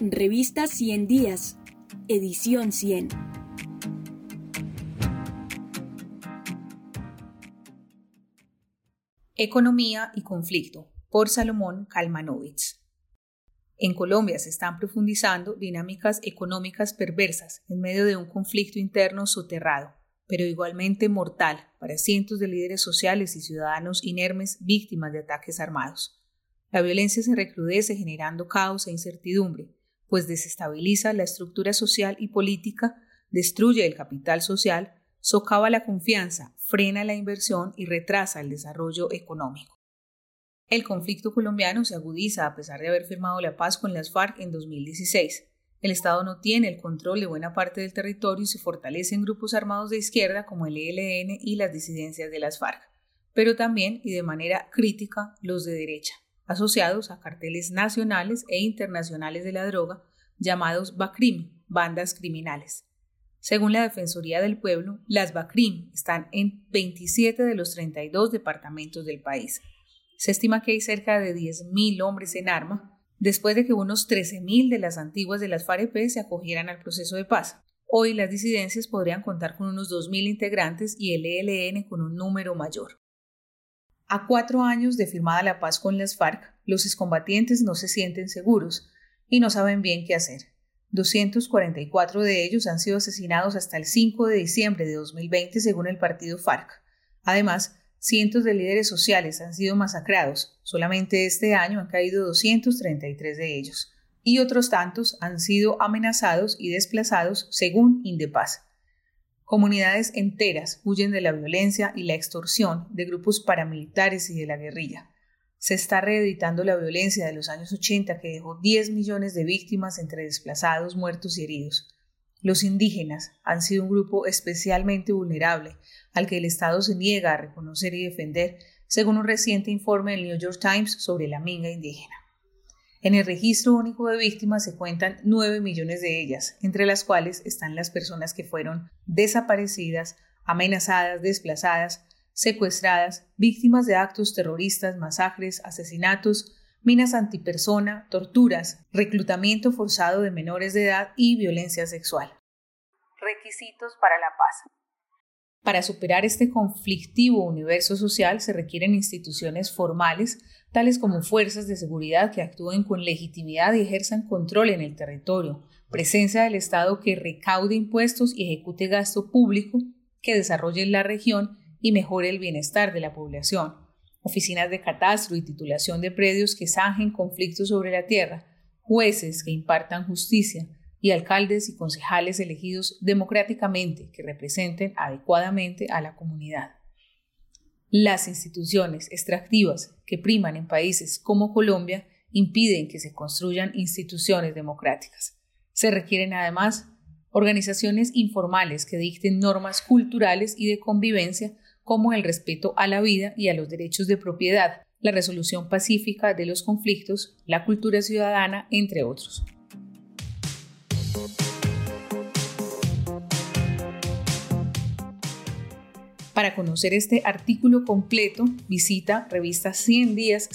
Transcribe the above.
Revista 100 Días, edición 100. Economía y conflicto, por Salomón Kalmanovitz. En Colombia se están profundizando dinámicas económicas perversas en medio de un conflicto interno soterrado, pero igualmente mortal para cientos de líderes sociales y ciudadanos inermes víctimas de ataques armados. La violencia se recrudece generando caos e incertidumbre, pues desestabiliza la estructura social y política, destruye el capital social, socava la confianza, frena la inversión y retrasa el desarrollo económico. El conflicto colombiano se agudiza a pesar de haber firmado la paz con las FARC en 2016. El Estado no tiene el control de buena parte del territorio y se fortalecen grupos armados de izquierda como el ELN y las disidencias de las FARC, pero también y de manera crítica los de derecha, asociados a carteles nacionales e internacionales de la droga llamados BACRIM, bandas criminales. Según la Defensoría del Pueblo, las BACRIM están en 27 de los 32 departamentos del país. Se estima que hay cerca de 10.000 hombres en arma, después de que unos 13.000 de las antiguas de las FAREP se acogieran al proceso de paz. Hoy las disidencias podrían contar con unos 2.000 integrantes y el ELN con un número mayor. A cuatro años de firmada la paz con las FARC, los excombatientes no se sienten seguros y no saben bien qué hacer. 244 de ellos han sido asesinados hasta el 5 de diciembre de 2020 según el partido FARC. Además, Cientos de líderes sociales han sido masacrados. Solamente este año han caído 233 de ellos. Y otros tantos han sido amenazados y desplazados según Indepaz. Comunidades enteras huyen de la violencia y la extorsión de grupos paramilitares y de la guerrilla. Se está reeditando la violencia de los años 80 que dejó 10 millones de víctimas entre desplazados, muertos y heridos. Los indígenas han sido un grupo especialmente vulnerable al que el Estado se niega a reconocer y defender, según un reciente informe del New York Times sobre la minga indígena. En el registro único de víctimas se cuentan 9 millones de ellas, entre las cuales están las personas que fueron desaparecidas, amenazadas, desplazadas, secuestradas, víctimas de actos terroristas, masacres, asesinatos, minas antipersona, torturas, reclutamiento forzado de menores de edad y violencia sexual. Requisitos para la paz. Para superar este conflictivo universo social se requieren instituciones formales, tales como fuerzas de seguridad que actúen con legitimidad y ejerzan control en el territorio, presencia del Estado que recaude impuestos y ejecute gasto público, que desarrolle la región y mejore el bienestar de la población, oficinas de catastro y titulación de predios que zanjen conflictos sobre la tierra, jueces que impartan justicia y alcaldes y concejales elegidos democráticamente que representen adecuadamente a la comunidad. Las instituciones extractivas que priman en países como Colombia impiden que se construyan instituciones democráticas. Se requieren además organizaciones informales que dicten normas culturales y de convivencia como el respeto a la vida y a los derechos de propiedad, la resolución pacífica de los conflictos, la cultura ciudadana, entre otros. Para conocer este artículo completo, visita revista 100 días